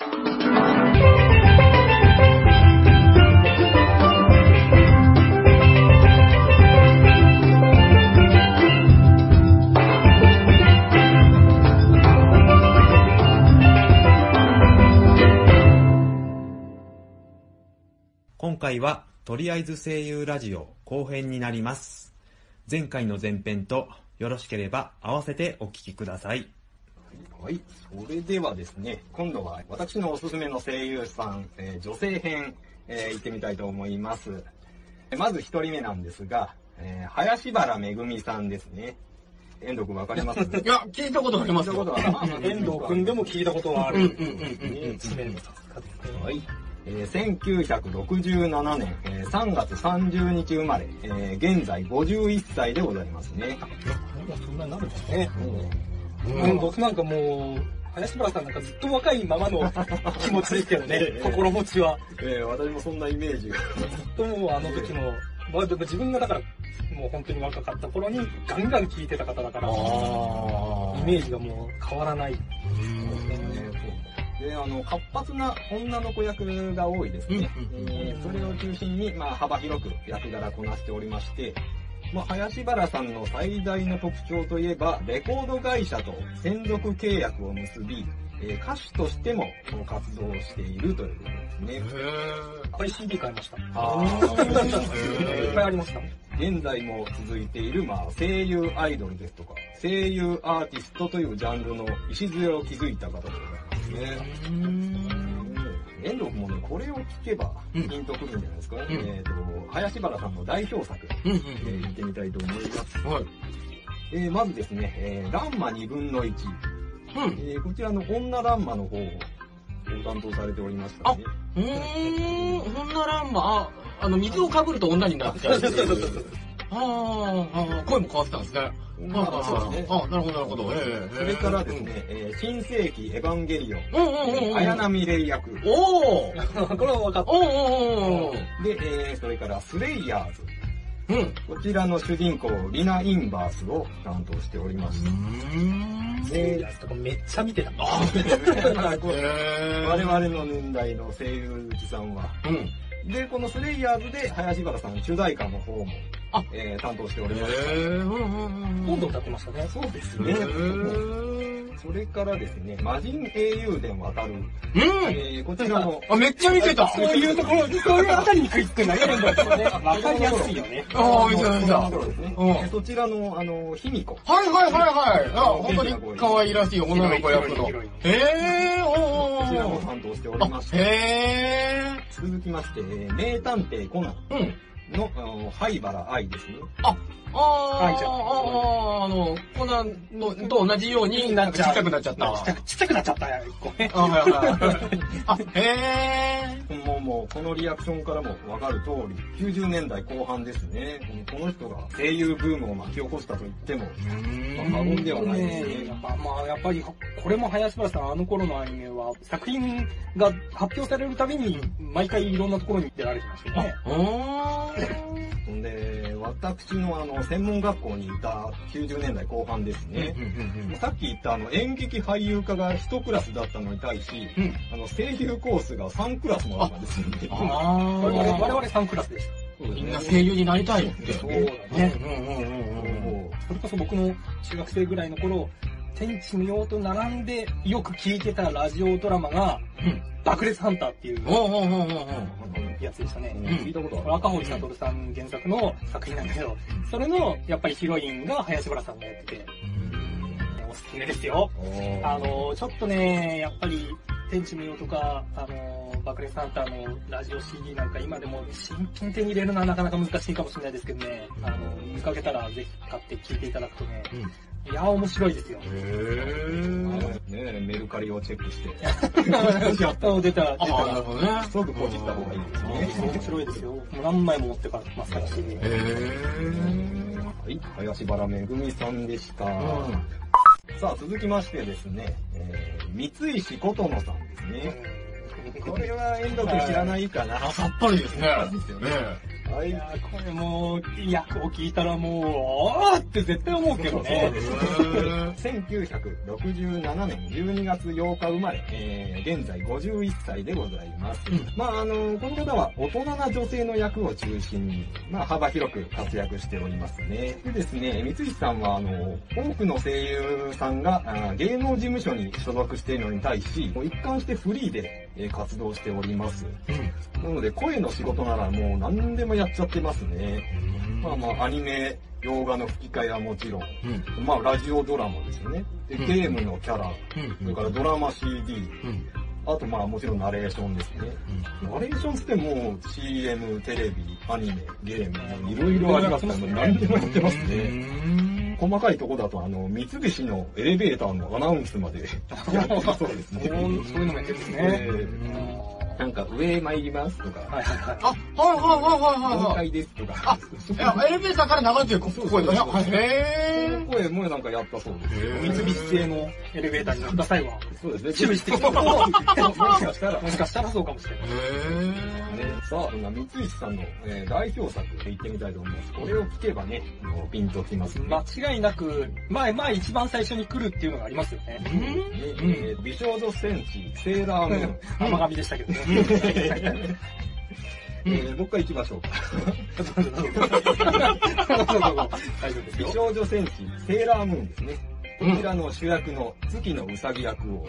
今回はとりあえず声優ラジオ後編になります。前回の前編とよろしければ合わせてお聞きください。はい。それではですね、今度は私のおすすめの声優さん、えー女性編、えー行ってみたいと思います。えまず一人目なんですが、えー林原めぐみさんですね。遠藤くんわかります？いや、聞いたことありますよ。聞いたことある？遠藤くんでも聞いたことがある。はい。えー1967年、えー3月30日生まれ、えー現在51歳でございますね。そんなになるんですね。うんうん、僕なんかもう、林原さんなんかずっと若いままの 気持ちですけどね、心持ちは。えー私もそんなイメージが。ずっともうあの時の、まあ、でも自分がだから、もう本当に若かった頃にガンガン聴いてた方だから、イあメージがもう変わらない。で、あの、活発な女の子役が多いですね。うんうんえーそれを中心に、まあ、幅広く役柄こなしておりまして、まあ、林原さんの最大の特徴といえば、レコード会社と専属契約を結び、えー歌手としても活動しているということですね。へいっぱい CD 買いました。あいっぱいありました。現在も続いている、まあ、声優アイドルですとか、声優アーティストというジャンルの礎を築いた方でございますね。遠藤君もね、これを聞けば、ピンとくるんじゃないですか？えっ、と、林原さんの代表作、うんうんえー見てみたいと思います。はい。えーまずですね、えーランマ2分の1。うん。えーこちらの女ランマの方を担当されておりましたね。うーん、女ランマ、あ、あの、水をかぶると女になっちゃう。あーあー、声も変わってたんですね。まあそうですね。あ、なるほど、なるほど。ええそれからですね、えー新世紀エヴァンゲリオン。うんうんうんうん。綾波レイ役。おーこれは分かった。おーおーおーで、えーそれからスレイヤーズ。うん。こちらの主人公、リナ・インバースを担当しておりました。セイヤーズとかめっちゃ見てた。我々の年代の声優さんは。うん。で、このスレイヤーズで林原さん主題歌の方も、あえー担当しておりましへーうんうんうん今度歌ってましたね。た。そうですへね。ーそれからですね、魔人英雄伝渡る。うん。えーこちらの、あ、めっちゃ見てた。そういうところ、そういうあたりに食いつく投げるんだよね。わかりやすいよね。ああ、見てた見てた。そうですね。うんえーそちらの、あの、卑弥呼。はいはいはいはい。あ、本当に可愛らしい女の子役の。へー、おこちらもー。担当しておりまあし、て、へ続きまして、名探偵コナン。うん。の、あの灰原愛ですね。あ、あー、愛ちゃんあー、あの、コナンのと同じように、なんかちっちゃくなっちゃった。ちっちゃくちっちゃくなっちゃったよ、一個ね。あ、はいはい。あ、へー。もうもう、このリアクションからもわかる通り、90年代後半ですね。この人が声優ブームを巻き起こしたと言っても、まあ過言ではないですね。やっぱ、まあ、やっぱり、これも林原さん、あの頃のアニメは、作品が発表されるたびに、毎回いろんなところに出られてましたよね。で、私のあの、専門学校にいた90年代後半ですね。さっき言ったあの演劇俳優科が1クラスだったのに対し、うんあの声優コースが3クラスもあったんですよね。我々、我あ々3クラスでした。みんな声優になりたいって。そうだね。うんうんうんうん。もそれこそ僕の中学生ぐらいの頃、天地無用と並んでよく聞いてたラジオドラマが、うん爆裂ハンターっていうやつでしたね。う、聞いたことある。赤堀悟さん原作の作品なんだけど、それの、やっぱりヒロインが林原さんがやってて、おすすめですよ。あの、ちょっとね、やっぱり、天地無用とか、あの、爆裂ハンターのラジオ CD なんか今でも新品手に入れるのはなかなか難しいかもしれないですけどね、あの、見かけたらぜひ買って聞いていただくとね、いや、面白いですよ。へー。ねメルカリをチェックして、やったの出た、出ああ、なるた。ほどね。すぐポチった方がいいですね。面白いですよ。もう何枚も持ってからますからし。へー。はい、林原めぐみさんでした。さあ、続きましてですね、えー、三石琴乃さんですね。これは遠藤君知らないかな。あ、さっぱりですね。ですよねねはいい。やーこれもう、役を聞いたらもう、あーって絶対思うけどね。1967年12月8日生まれ、えー現在51歳でございます。まああの、この方は大人な女性の役を中心に、まあ幅広く活躍しておりますね。でですね、三石さんはあの、多くの声優さんがあ芸能事務所に所属しているのに対し、もう一貫してフリーでえー活動しております。なので声の仕事ならもう何でもやっちゃってますね。まあまあアニメ、洋画の吹き替えはもちろん、まあラジオドラマですよね。で、ゲームのキャラ、それからドラマ CD、あとまあもちろんナレーションですね。ナレーションってもう CM、テレビ、アニメ、ゲーム、いろいろありますから、何でもやってますね。細かいとこだと、あの、三菱のエレベーターのアナウンスまでやってるそうですね。そういうのもやってるんですね。えーなんか上参りますとか、はいはいはい。あ、はいはいはいはい4はい。階ですとか、いや、エレベーターから流れてる声がね。はいへこの声もなんかやったそうです。ー。三菱製のエレベーターに乗った際は、そうですね。注意してきた。ももしかしたら、しかしたらそうかもしれない。へね、さあ、そんな三石さんの、えー代表作言ってみたいと思います。これを聞けばね、ピンときますね。間違いなく、前、前一番最初に来るっていうのがありますよね。美少女戦士、セーラームーン。甘神でしたけどね。えー、もう一回行きましょうか。美よ。少女戦士、セーラームーンですね。こちらの主役の月のうさぎ役を、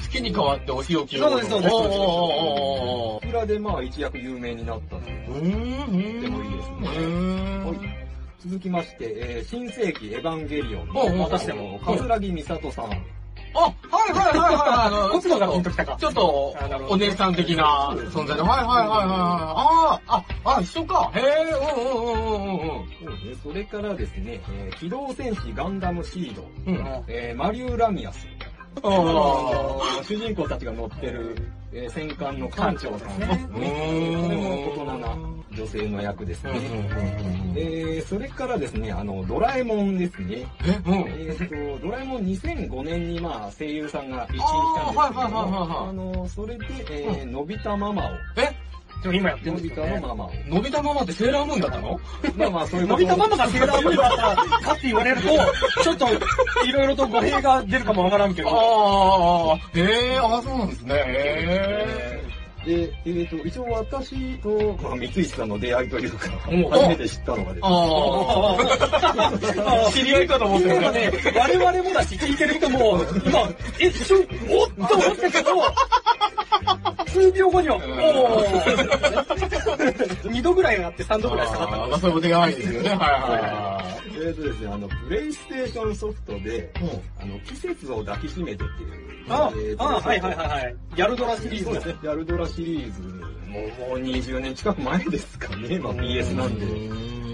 月に変わってお仕置きを。そうですそうですそうですおーちらでまあ一躍有名になったという。うーん。でもいいですねねはい続きまして、えー新世紀エヴァンゲリオンの、またしても桂木美里さん。あ、はいはいはいはい。あの、こっちの方がピンときたか。ちょっとお姉さん的な存在で。はいはいはいはいはい。あ あ、あ、あ、一緒か。へえ、うんうんうんうんうんうん。そうそれからですね、えー機動戦士ガンダムシード、うんえーマリュー・ラミアス。あ主人公たちが乗ってる、えー戦艦の艦長さんですあ。ね。これも大人な女性の役ですね。えー、それからですね、あの、ドラえもんですね。え、うん。えーと、ドラえもん2005年にまあ声優さんが一新したんですけどあの、それで、えー、のび太ママを、え、でも今やってるんですよね。太のママを。のび太ママってセーラームーンだったの？まあまあそういうのび太ママがセーラームーンだったら、かって言われると、ちょっと、いろいろと語弊が出るかもわからんけど。ああ、へえ、あそうなんですね。へで、えー、と、一応私と、まあ、三石さんの出会いというか、うん初めて知ったのがですね、ああ、知り合いかと思ってたね。ね、我々もだし、聞いてる人も、今、え、ちょ、おっと思ったけど、数秒後には、おー二度ぐらいあって三度ぐらい下がったああ、そういうお手がいいですよね。はいはえーとですね、あの、プレイステーションソフトで、いはい。あの、季節を抱きしめてっていう。あえーとあ、はいはいはいはい。ギャルドラシリーズですね、ヤルドラシリーズももう20年近く前ですかね、まあ PS なんで。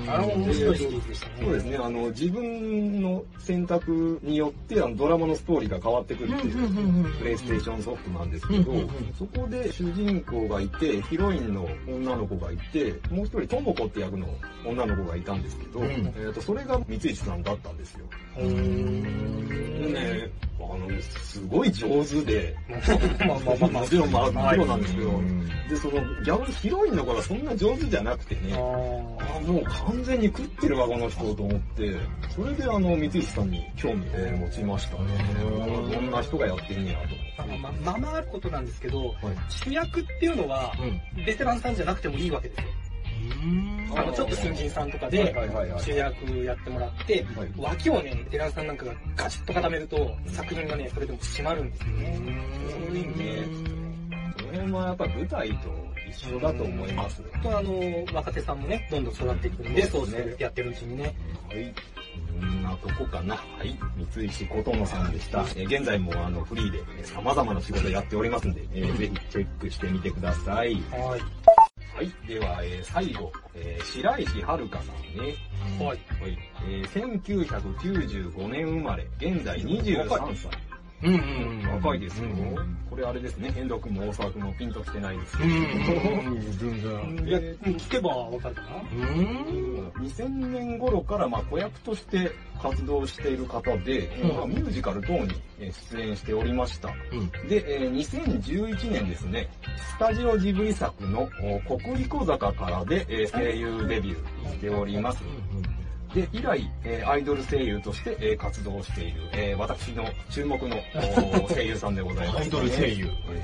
あの面白いシリーズでしたね。そうですね、あの、自分の選択によって、あの、ドラマのストーリーが変わってくるっていう、プレイステーションソフトなんですけどそこで主人公がいて、ヒロインの女の子がいて、もう一人、ともこって役の女の子がいたんですけど、うんえっと、それが三石さんだったんですよ。でね、あの、すごい上手で、まあまあまあまあもちろん、まあ、もちろんなんですけど、うん。で、その、逆にヒロインの子がそんな上手じゃなくてね、ああもう完全に食ってるわ、この人と思って、それであの、三石さんに興味を持ちましたね。どんな人がやってんねやとーまあまあまああることなんですけど。主役っていうのは、ベテランさんじゃなくてもいいわけですよ。あの、ちょっと新人さんとかで主役やってもらって、はい脇をね、ベテランさんなんかがガチッと固めると、作品がね、それでも締まるんですよね。そういうね、その辺はやっぱ舞台と一緒だと思います。とあの、若手さんもね、どんどん育っていくんで、そうしてやってるうちにね。はい。なとこかな。はい。三石琴乃さんでした。えー現在もあのフリーでえー様々な仕事やっておりますんで、えーぜひチェックしてみてください。はい。はい。では、えー最後、えー白石遥さんね。はい。はい。えー1995年生まれ、現在23歳。うんうんうん。若いですようん。これあれですね、遠藤君も大沢君もピンときてないですけど。うん。全然。いや、聞けばわかるかな。うん。2000年頃からまあ子役として活動している方で、うんまあ、ミュージカル等にえー出演しておりました。うん。で、えー2011年ですね、スタジオジブリ作のお国立小坂からで、えー声優デビューしております。で、以来、えーアイドル声優として、えー活動している、えー私の注目のお 声優さんでございます、アイドル声優。えー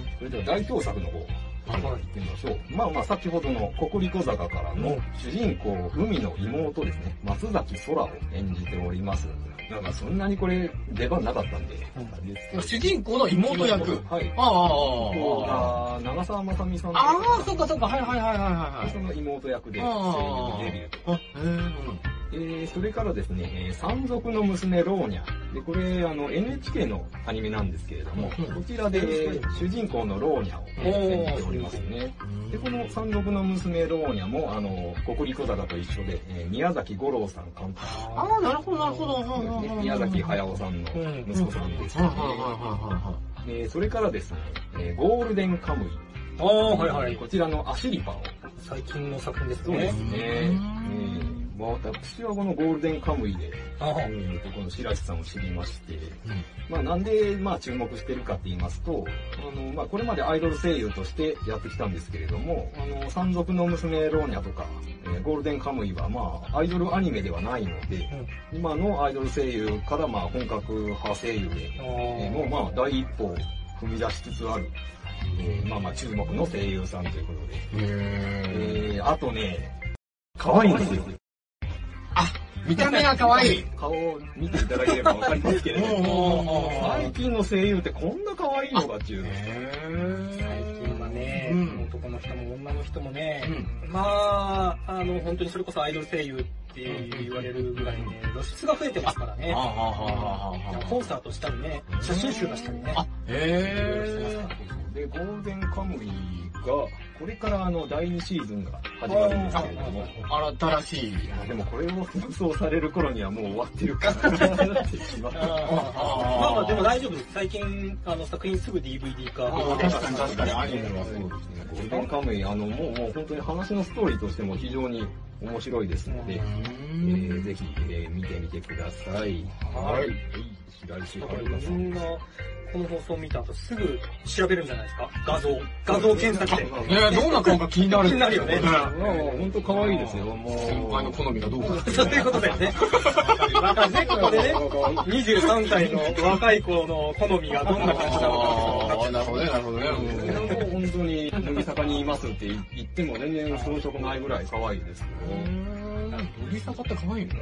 へそれでは代表作の方、はい行ってみましょう。まあまあ、先ほどの国立小坂からの主人公、海の妹ですね、松崎空を演じております。なんかそんなにこれ出番なかったんで、主人公の妹役。はい。ああ、ああ、長澤まさみさんとあ。ああ、そっかそっか、はいはいはいはいはいその妹役であ声優デビューと。あ、へえー、それからですね、えー山賊の娘ローニャ。で、これ、あの、NHK のアニメなんですけれども、うんこちらで、えー主人公のローニャをえー演じておりますね。え。で、この山賊の娘ローニャも、あの、国立小坂と一緒で、えー宮崎五郎さん監督。ああ、なるほどなるほど。ね宮崎駿さんの息子さんですね。はいはいはいはえーそれからですね、えーゴールデンカムイ。ああ、はいはい。こちらのアシリパを最近の作品ですねそうです。ね。うんえーまあ、私はこのゴールデンカムイで、ああえーとこの白石さんを知りまして、い。まあ、なんで、まあ、注目してるかって言いますと、あの、まあ、これまでアイドル声優としてやってきたんですけれども、あの、山賊の娘ローニャとか、えーゴールデンカムイは、まあ、アイドルアニメではないので、今のアイドル声優から、まあ、本格派声優へ、えーもう、まあ、第一歩を踏み出しつつある、えーまあまあ、注目の声優さんということで。えー、あとね、可愛いんですよ。見た目が可愛い。顔を見ていただければわかりますけれども、最近の声優ってこんな可愛いのかっていう。最近はね、うん男の人も女の人もね、うんまあ、あの、本当にそれこそアイドル声優って言われるぐらいね、露出が増えてますからね。コンサートしたりね、写真集出したりね。あ、へで、ゴールデンカムイが、これからあの第2シーズンが始まるんですけれども、ー。新しい。でもこれを放送される頃にはもう終わってるかなってしまっあーまあまあでも大丈夫です。最近、あの、作品すぐ DVD 化。確かに確かに、アニメはそうですね。ゴールデンカムイ、あの、もうもう本当に話のストーリーとしても非常に面白いですので、えーぜひ、えー見てみてください。はい。白石だから遥さん。みんな、この放送を見た後すぐ調べるんじゃないですか？画像。画像検索で。ねどんな顔か気になる。気になるよねうん本当可愛いですよ、もう。先輩の好みがどうか。そういうことだよね。またね、ここでね、23歳の若い子の好みがどんな感じなのかああ、なるほどね、なるほどね。本当に、乃木坂にいますって言っても全然遜色ないぐらい可愛いですよ。乃木坂って可愛いのい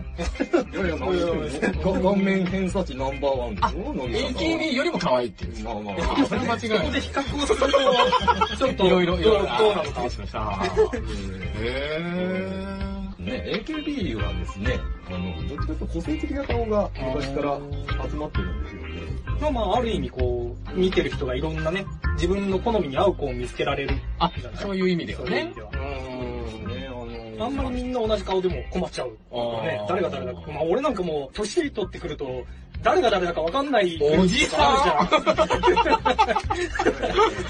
やいや、何言ってんの顔面偏差値ナンバーワンでしょ乃木坂 ?AKB よりも可愛いっていう。まあまあそれ間違いない。ここで比較をすると、ちょっと、いろいろ、いろいろ。どうなのか。失礼しました。へね、AKB はですね、あの、どっちかというと個性的な顔が昔から集まってるんですよ。まあまあ、ある意味こう、見てる人がいろんなね、自分の好みに合う子を見つけられる。あ、そういう意味ではそういう意ね味であの、あんまりみんな同じ顔でも困っちゃう。ね誰が誰だか。まあ俺なんかもう、年取ってくると、誰が誰だかわかんない。おじさんあるじゃん。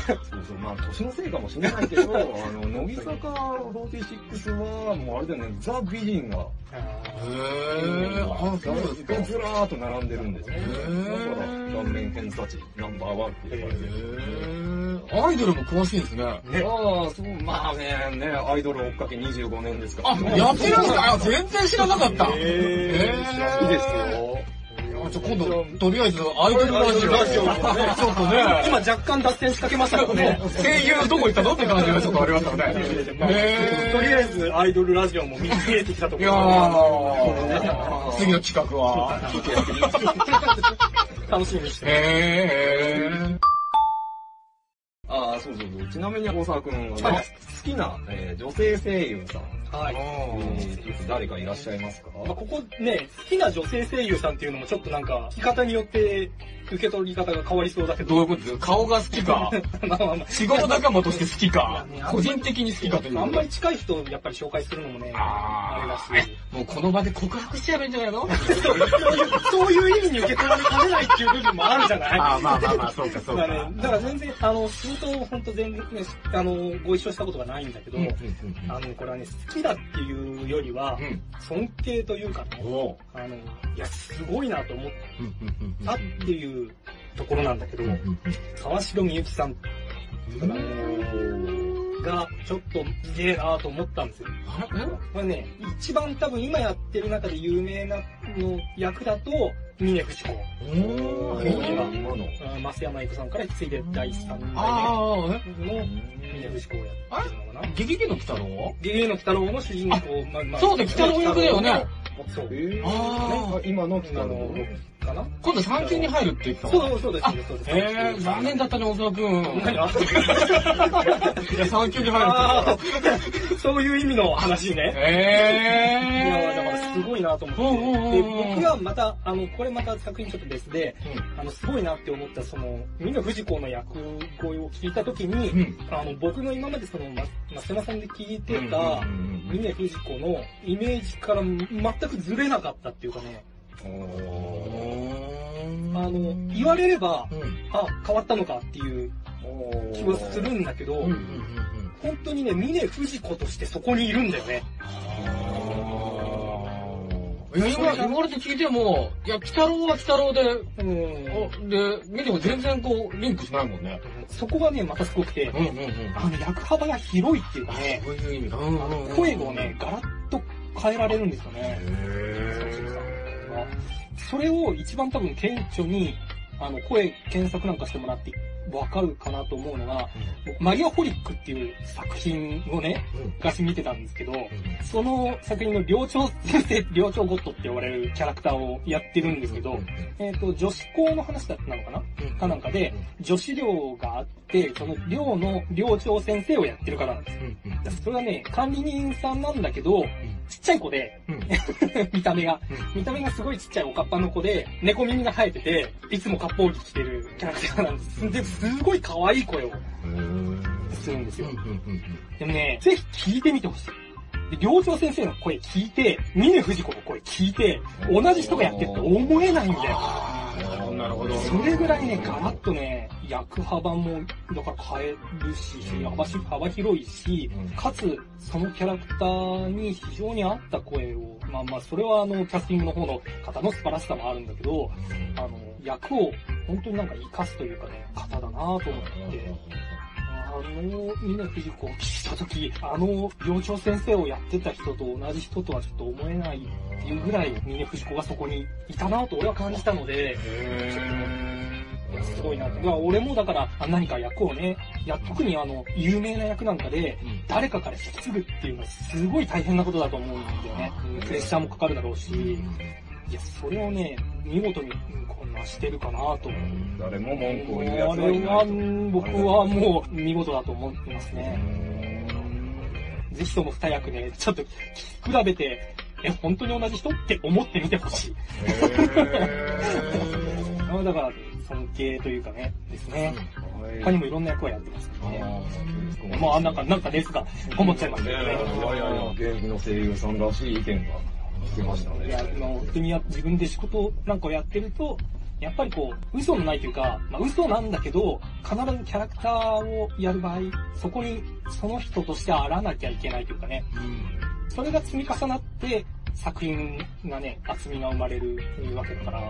そうそう、まあ、年のせいかもしれないけど、あの、乃木坂46は、もうあれだよね、ザ・美人が、へー。あ、そうですか。がずらーっと並んでるんですね。へーだから、顔面偏差値ナンバーワンって言われてる。へー。アイドルも詳しいんですね。ああ、そう、まあね、ね、アイドル追っかけ25年ですから、あ、やってるんですか？あ全然知らなかった。えー、いいですよ。あじゃあ今度、とりあえず、アイドルラジオ。ラジオもねちょっとね。今若干脱線しかけましたけどね。声優どこ行ったのって感じがちょっとありましたね。へとりあえずアイドルラジオも見えてきたとこいや次の企画は。楽しみにしてへー。ああ、そうそうそう。ちなみに大沢くんはね、好きな、えー女性声優さん、はい。えー誰かいらっしゃいますか？まあ、ここね、好きな女性声優さんっていうのもちょっとなんか、聞き方によって受け取り方が変わりそうだけど。どういうことです顔が好きか、まあまあまあ仕事仲間として好きか？個人的に好きかという。あんまり近い人をやっぱり紹介するのもね、あれだあし。ーもうこの場で告白しちゃえばいいんじゃないの？そういう、意味に受け取られかねないっていう部分もあるじゃない？あーまあまあまあ、そうかそうか。だからね、だから全然、あの、仕事を本当全然ね、あの、ご一緒したことがないんだけど、うんうんあの、これはね、好きだっていうよりはう、ん。尊敬というかね、あの、いや、すごいなと思ったっていうところなんだけど川城みゆきさんがちょっとすげえなと思ったんですよ。あれこれね、一番多分今やってる中で有名なの役だと、峰不二子。おー。今増山由子さんから次いで第3代ああ、目の峰不二子をやってるの。かな。えゲゲゲの鬼太郎ゲゲゲの鬼太郎の主人公、まあまあそうだ、鬼太郎役だよね。そう。えーあー今の来た今のの。かな？今度3級に入るって言ってたわそうそうです、そうです、そうです。えー、残念だったね、小沢くん。何が？いや、3級に入るあってーそういう意味の話ね。えいや、だー。からすごいなとうんうんうん思って。うんで、僕はまた、あの、これまた作品ちょっと別で、あの、すごいなって思った、その、峰不二子の役声を聞いたときに、うん。あの、僕の今までその、ま、松山さんで聞いてた、うんうんうん峰不二子のイメージから全くずれなかったっていうかね、うんあの、言われれば、うん。あ、変わったのかっていう気はするんだけど、うんうんうん本当にね、峰不二子としてそこにいるんだよね。いや、今言われて聞いても、いや、鬼太郎は鬼太郎で、うん。おで、見ても全然こう、リンクしないもんね。そこがね、またすごくて、うんうんうん。あの、役幅が広いっていうかね、そういう意味だ。うんあのうんうん声をね、ガラッと変えられるんですよね。へまあそれを一番多分顕著に、あの、声検索なんかしてもらってわかるかなと思うのが、僕マリアホリックっていう作品をね、昔見てたんですけど、その作品の寮長先生、寮長ゴッドって呼ばれるキャラクターをやってるんですけど、えっ、と、女子校の話だったのかな？かなんかで、女子寮があって、その寮の寮長先生をやってる方なんですよ。それはね、管理人さんなんだけど、ちっちゃい子で、見た目が、見た目がすごいちっちゃいおかっぱの子で、猫耳が生えてて、いつも割烹着着てるキャラクターなんです。で、すごい可愛い声をするんですよ。でもね、ぜひ聞いてみてほしい。で、寮長先生の声聞いて、峰不二子の声聞いて、同じ人がやってるって思えないんだよ。なるほど。それぐらいね、ガラッとね、役幅も、だから変えるし、幅し幅広いし、かつ、そのキャラクターに非常に合った声を、まあまあ、それはあの、キャスティングの方の方の素晴らしさもあるんだけど、あの、役を本当になんか活かすというかね、方だなと思って、あの、峰不二子を聞いたとき、あの、寮長先生をやってた人と同じ人とはちょっと思えないっていうぐらい、峰不二子がそこにいたなと俺は感じたので、すごいなって。俺もだから、あ何か役をね、や、特にあの、有名な役なんかで、誰かから引き継ぐっていうのはすごい大変なことだと思うんだよね。プレッシャーもかかるだろうし、いや、それをね、見事に、うんこう成してるかなと。誰も文句をあ言うやつはいれは、ない。うん僕はもう見事だと思ってますね。ぜひとも二役ね、ちょっと聞き比べて、え、本当に同じ人って思ってみてほしい。あだから、尊敬というかね、ですね。他にもいろんな役をやってますね。まあ、なんか、なんか熱がこもっちゃいましたいやい。やいや、現役の声優さんらしい意見がましたいや、あ本当にや自分で仕事なんかをやってると、やっぱりこう、嘘のないというか、まあ嘘なんだけど、必ずキャラクターをやる場合、そこにその人としてあらなきゃいけないというかね、それが積み重なって、作品がね、厚みが生まれるわけだから、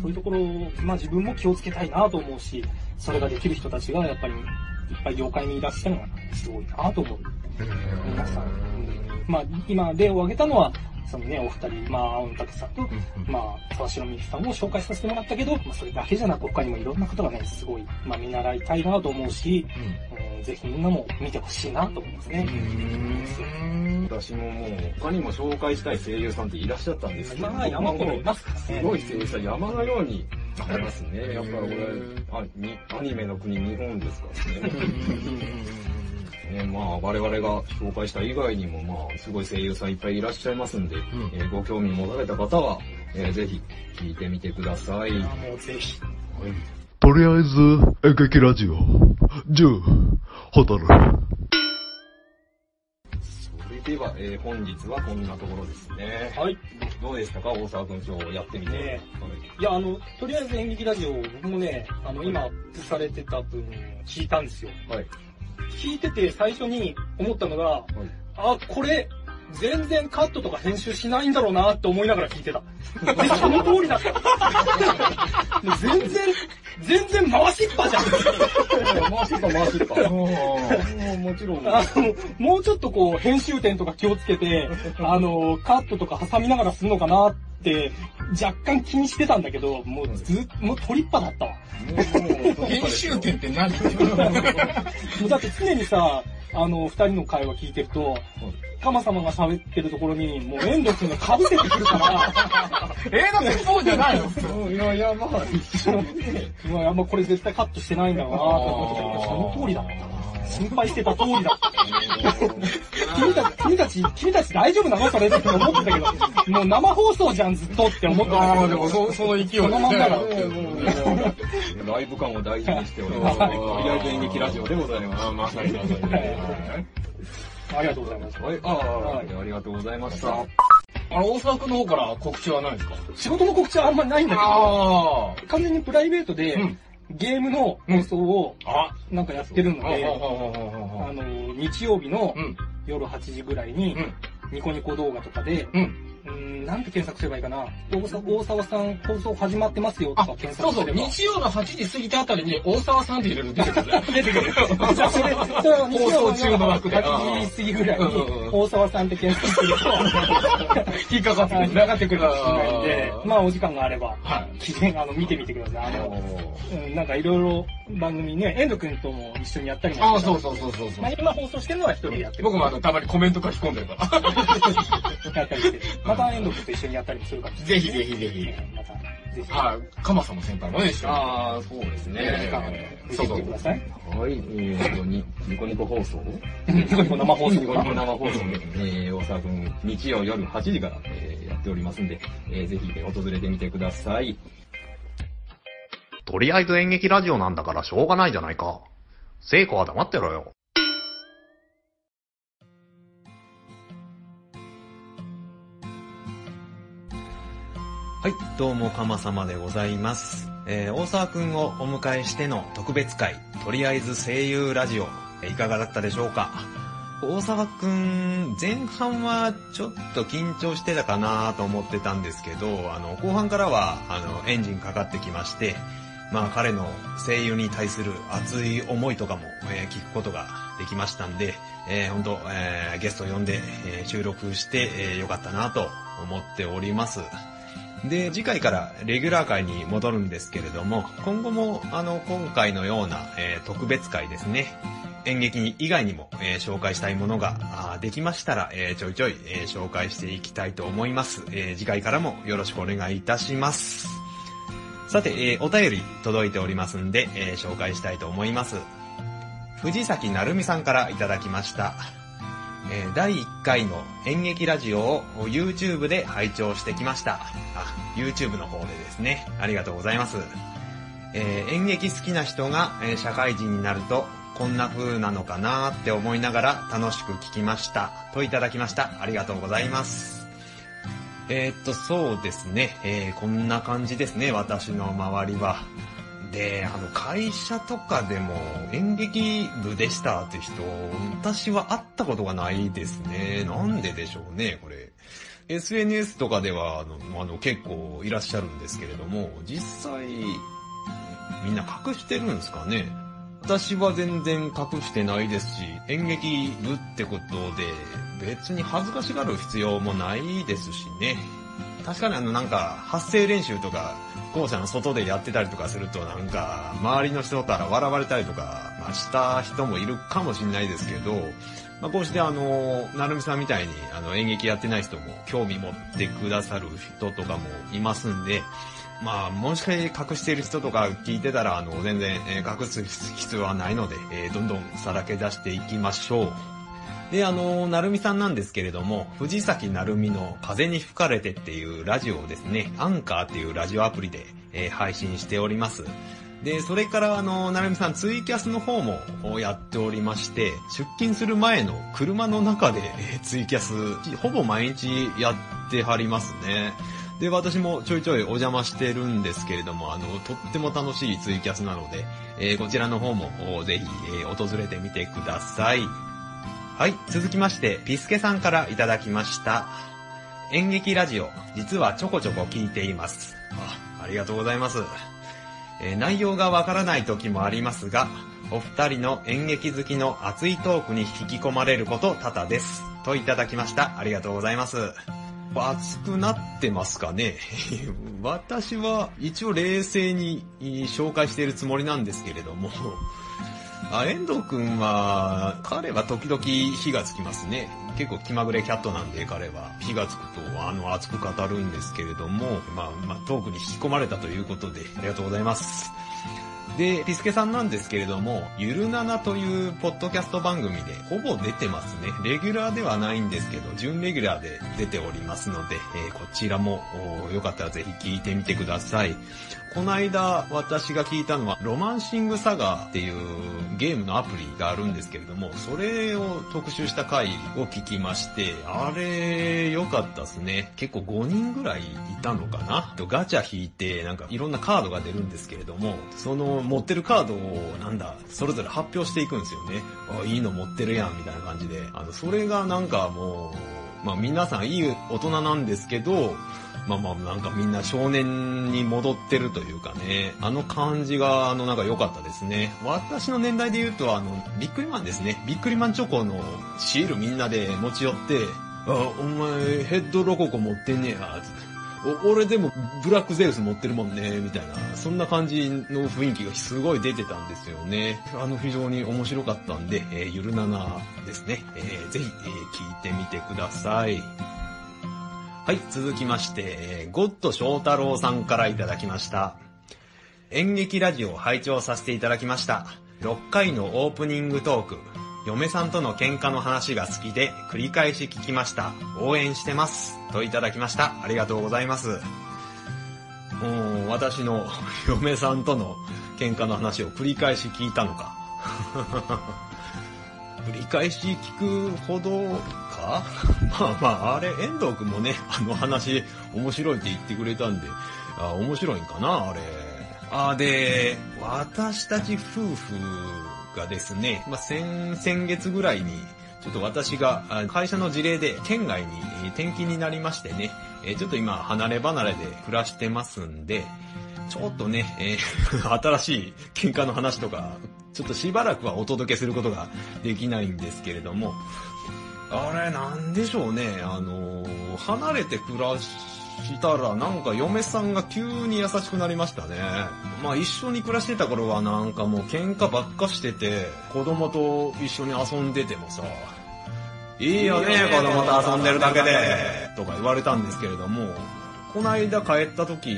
そういうところを、まあ自分も気をつけたいなと思うし、それができる人たちがやっぱりいっぱい業界にいらっしゃるのがすごいなと思う。皆さん。まあ今例を挙げたのは、そのね、お二人、まあ、青野武さんと、まあ、沢城美樹さんを紹介させてもらったけど、まあ、それだけじゃなく他にもいろんな方がね、すごい、まあ、見習いたいなと思うし、えーぜひみんなも見てほしいなと思いますね。私ももう、他にも紹介したい声優さんっていらっしゃったんですけど、まあ、山ほどいますからね。すごい声優さん山のようにありますね。やっぱりこれ、あにアニメの国日本ですからね。ね、まあ我々が紹介した以外にも、まあすごい声優さんいっぱいいらっしゃいますんで、んえーご興味持たれた方は、えーぜひ聞いてみてください。もうぜひ。とりあえず、演劇ラジオ、10、ホタル。それでは、えー本日はこんなところですね。はい。どうでしたか？大沢君今日やってみて。ねいや、あの、とりあえず演劇ラジオ、僕もね、あの、今、アップされてた分、聞いたんですよ。はい。聞いてて最初に思ったのが、はい。あ、これ、全然カットとか編集しないんだろうなって思いながら聞いてた。で、その通りだった。もう全然、全然回しっぱじゃん。回しっぱ回しっぱ。もちろん。あの、もうちょっとこう、編集点とか気をつけて、あの、カットとか挟みながらするのかなって、若干気にしてたんだけど、もうずっもう取りっぱだったわ。編集点って何？もうだって常にさ、あの、二人の会話聞いてると、カマ様が喋ってるところに、もう遠藤くんが被せてくるから、えー、だってそうじゃないの？いやいや、まあ、一緒ね。うわ、あんまこれ絶対カットしてないんだろうなと思ってたけど、その通りだった。心配してた通りだった。君たち、君たち、君たち大丈夫なの？それって思ってたけど、もう生放送じゃんずっとって思ってたああ、けど。でもそその勢いでそのまんまだライブ感を大事にしております。とりあえず演劇ラジオでございます。あまさにまさに。ありがとうございます。はい、ああ、ありがとうございました。あの、大沢くんの方から告知はないですか？仕事の告知はあんまりないんだけど、あ完全にプライベートで、うんゲームの放送をあ。なんかやってるのあ。で、ああの、日曜日のうん。夜8時ぐらいにう、ん。ニコニコ動画とかで、なんて検索すればいいかな？大沢大沢さん放送始まってますよとあか検、そうそう、索すれば。日曜の8時過ぎたあたりに大沢さんって入れると出てくるね。出てくる。じゃあそれ、それは日曜放送中の枠で8時過ぎぐらいに大沢さんって検索すると、引っかかってくる。引ってくるかもしれないんでまあお時間があれば、はい。記念、あの、見てみてください。あの、うん、なんかいろいろ番組ね、遠藤くんとも一緒にやったりもあそうそうそうそうそうまあ。今放送してるのは一人でやってる。僕もあの、たまにコメント書き込んでるから。やったりして。また遠藤くんと一緒にやったりもするかもしれない。ぜひぜひぜひ。また、ぜひ。はい。かまさんも先輩もね、一緒に。ああ、そうですね。え時間を見てみてください。はい、えーと、にニコニコ放送？ニコニコ生放送ニコニコ生放送で、えー、大沢くん、日曜夜8時から、えーやっておりますんで、えーぜひ訪れてみてください。とりあえず演劇ラジオなんだからしょうがないじゃないか。聖子は黙ってろよ。はい、どうもかまさまでございます。えー、大沢くんをお迎えしての特別会、とりあえず声優ラジオ、いかがだったでしょうか？大沢くん、前半はちょっと緊張してたかなと思ってたんですけど、あの、後半からは、あの、エンジンかかってきまして、まあ彼の声優に対する熱い思いとかも、えー聞くことができましたんで、えー、本当、えーゲスト呼んで、えー収録して、えーよかったなと思っております。で、次回からレギュラー会に戻るんですけれども、今後もあの、今回のような、えー特別会ですね、演劇以外にも、えー紹介したいものができましたら、えーちょいちょい、えー紹介していきたいと思います、え次回からもよろしくお願いいたします。さて、えーお便り届いておりますんで、えー紹介したいと思います。藤崎なるみさんからいただきました。えー第1回の演劇ラジオを YouTube で拝聴してきました。あ、YouTube の方でですね。ありがとうございます。え演劇好きな人が、え社会人になるとこんな風なのかなって思いながら楽しく聞きました。といただきました。ありがとうございます。えーっと、そうですね。えーこんな感じですね、私の周りは。で、あの、会社とかでも演劇部でしたって人、私は会ったことがないですね。なんででしょうね、これ。SNS とかでは、あの、あの結構いらっしゃるんですけれども、実際、みんな隠してるんですかね。私は全然隠してないですし、演劇部ってことで、別に恥ずかしがる必要もないですしね。確かにあのなんか、発声練習とか、校舎の外でやってたりとかするとなんか、周りの人から笑われたりとか、まあした人もいるかもしれないですけど、まあこうしてあの、なるみさんみたいにあの演劇やってない人も興味持ってくださる人とかもいますんで、まあ、もしかして隠している人とか聞いてたら、あの、全然、え隠す必要はないので、えーどんどんさらけ出していきましょう。で、あの、なるみさんなんですけれども、藤崎なるみの風に吹かれてっていうラジオをですね、アンカーっていうラジオアプリで、えー配信しております。で、それからあの、なるみさんツイキャスの方もやっておりまして、出勤する前の車の中でえーツイキャス、ほぼ毎日やってはりますね。で、私もちょいちょいお邪魔してるんですけれども、あの、とっても楽しいツイキャスなので、えーこちらの方もぜひ、えー訪れてみてください。はい、続きまして、ピスケさんからいただきました。演劇ラジオ、実はちょこちょこ聞いています。あ、ありがとうございます。えー内容がわからない時もありますが、お二人の演劇好きの熱いトークに引き込まれること多々です。といただきました。ありがとうございます。熱くなってますかね？私は一応冷静に紹介しているつもりなんですけれども、あ、遠藤くんは、彼は時々火がつきますね。結構気まぐれキャットなんで彼は火がつくとあの熱く語るんですけれども、まあまあトークに引き込まれたということでありがとうございます。で、ピスケさんなんですけれども、ゆるななというポッドキャスト番組でほぼ出てますね。レギュラーではないんですけど、準レギュラーで出ておりますので、えーこちらもよかったらぜひ聞いてみてください。この間私が聞いたのは、ロマンシングサガーっていうゲームのアプリがあるんですけれども、それを特集した回を聞きまして、あれ良かったですね。結構5人ぐらいいたのかな？ガチャ引いて、なんかいろんなカードが出るんですけれども、その持ってるカードをなんだ、それぞれ発表していくんですよね。あ、いいの持ってるやん、みたいな感じで。あの、それがなんかもう、まあ皆さんいい大人なんですけど、まあまあなんかみんな少年に戻ってるというかね、あの感じがあのなんか良かったですね。私の年代で言うとあの、ビックリマンですね。ビックリマンチョコのシールみんなで持ち寄って、あ、お前ヘッドロココ持ってんねや、つって俺でもブラックゼウス持ってるもんね、みたいな、そんな感じの雰囲気がすごい出てたんですよね。あの非常に面白かったんで、えーゆるななですね。えーぜひ、えー聞いてみてください。はい、続きまして、えゴッド翔太郎さんからいただきました。演劇ラジオを拝聴させていただきました。6回のオープニングトーク、嫁さんとの喧嘩の話が好きで繰り返し聞きました。応援してます。といただきました。ありがとうございます。もう私の 嫁さんとの喧嘩の話を繰り返し聞いたのか。繰り返し聞くほどかまあまあ、あれ、遠藤くんもね、あの話面白いって言ってくれたんで、あ面白いんかな、あれ。あ、で、私たち夫婦がですね、まあ、先、先月ぐらいに、ちょっと私があ会社の事例で県外にえー転勤になりましてね、えーちょっと今離れ離れで暮らしてますんで、ちょっとね、えー 新しい喧嘩の話とか、ちょっとしばらくはお届けすることができないんですけれども、あれなんでしょうね、あのー離れて暮らしたらなんか嫁さんが急に優しくなりましたね。まあ一緒に暮らしてた頃はなんかもう喧嘩ばっかしてて、子供と一緒に遊んでてもさ、いいよね、子供と遊んでるだけで、とか言われたんですけれども、この間帰った時、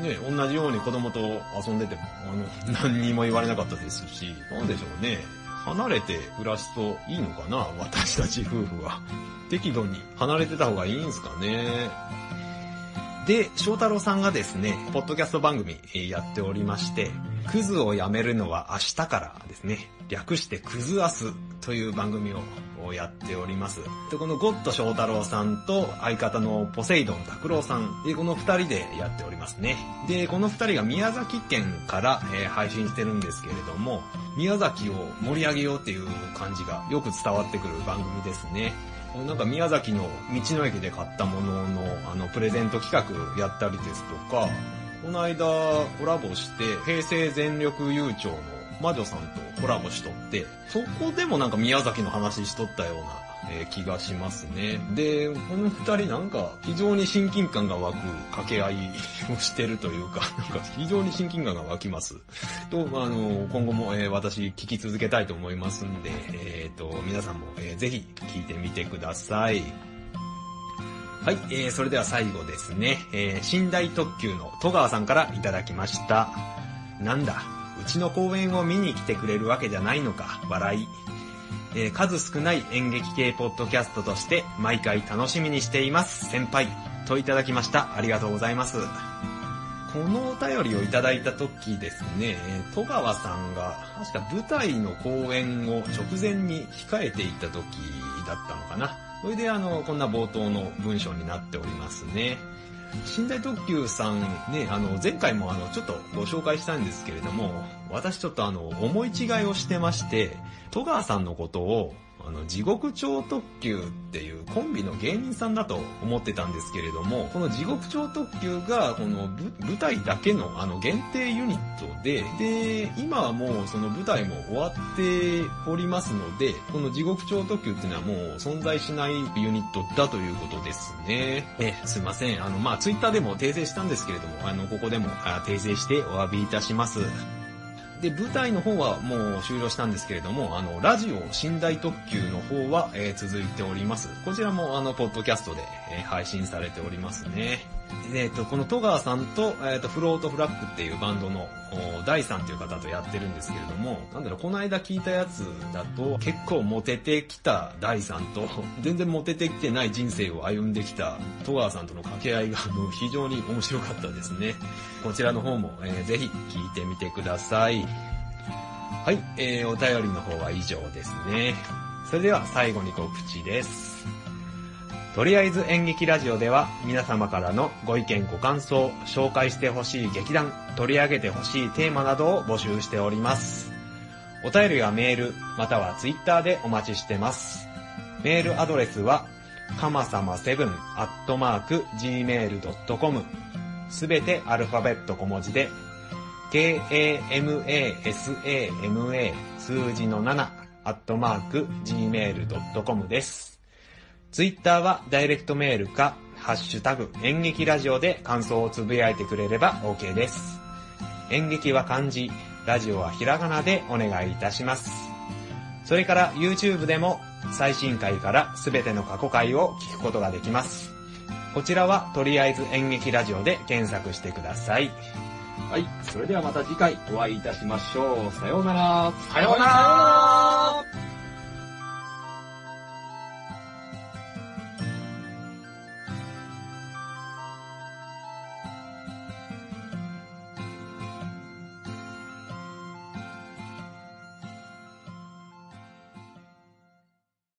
ね、同じように子供と遊んでても、あの、何にも言われなかったですし、なんでしょうね。離れて暮らすといいのかな私たち夫婦は。適度に離れてた方がいいんすかね。で、翔太郎さんがですね、ポッドキャスト番組やっておりまして、クズをやめるのは明日からですね、略してクズアスという番組をやっております。で、このゴッド翔太郎さんと相方のポセイドン拓郎さん、で、この二人でやっておりますね。で、この二人が宮崎県から、えー配信してるんですけれども、宮崎を盛り上げようっていう感じがよく伝わってくる番組ですね。なんか宮崎の道の駅で買ったもののあのプレゼント企画やったりですとか、この間コラボして平成全力悠長の魔女さんとコラボしとって、そこでもなんか宮崎の話しとったような、えー気がしますね。で、この二人なんか非常に親近感が湧く掛け合いをしてるというか、なんか非常に親近感が湧きます。と、あの、今後も、えー私聞き続けたいと思いますんで、えっ、と、皆さんも、えーぜひ聞いてみてください。はい、えー、それでは最後ですね、えー、寝台特急の戸川さんからいただきました。なんだ、うちの公演を見に来てくれるわけじゃないのか、笑い。えー数少ない演劇系ポッドキャストとして毎回楽しみにしています、先輩。といただきました。ありがとうございます。このお便りをいただいた時ですね、戸川さんが確か舞台の公演を直前に控えていた時だったのかな。それであの、こんな冒頭の文章になっておりますね。寝台特急さんね、あの、前回もあの、ちょっとご紹介したんですけれども、私ちょっとあの、思い違いをしてまして、戸川さんのことを、あの、地獄町特急っていうコンビの芸人さんだと思ってたんですけれども、この地獄町特急が、このぶ舞台だけのあの限定ユニットで、で、今はもうその舞台も終わっておりますので、この地獄町特急っていうのはもう存在しないユニットだということですね。え、すいません。あの、まあ、ツイッターでも訂正したんですけれども、あの、ここでもあ訂正してお詫びいたします。で、舞台の方はもう終了したんですけれども、あの、ラジオ寝台特急の方は、えー続いております。こちらもあの、ポッドキャストで、えー配信されておりますね。えっ、と、この戸川さんと、えっ、と、フロートフラッグっていうバンドの、お大さんっていう方とやってるんですけれども、なんだろう、この間聞いたやつだと、結構モテてきた大さんと、全然モテてきてない人生を歩んできた戸川さんとの掛け合いが、もう非常に面白かったですね。こちらの方も、えーぜひ聞いてみてください。はい、えー、お便りの方は以上ですね。それでは最後に告知です。とりあえず演劇ラジオでは皆様からのご意見ご感想、紹介してほしい劇団、取り上げてほしいテーマなどを募集しております。お便りはメール、またはツイッターでお待ちしてます。メールアドレスは、かまさま7アットマーク gmail.com すべてアルファベット小文字で k-a-m-a-s-a-m-a 数字の7アットマーク gmail.com です。ツイッターはダイレクトメールか、ハッシュタグ演劇ラジオで感想をつぶやいてくれれば OK です。演劇は漢字、ラジオはひらがなでお願いいたします。それから YouTube でも最新回からすべての過去回を聞くことができます。こちらはとりあえず演劇ラジオで検索してください。はい。それではまた次回お会いいたしましょう。さようなら。さようなら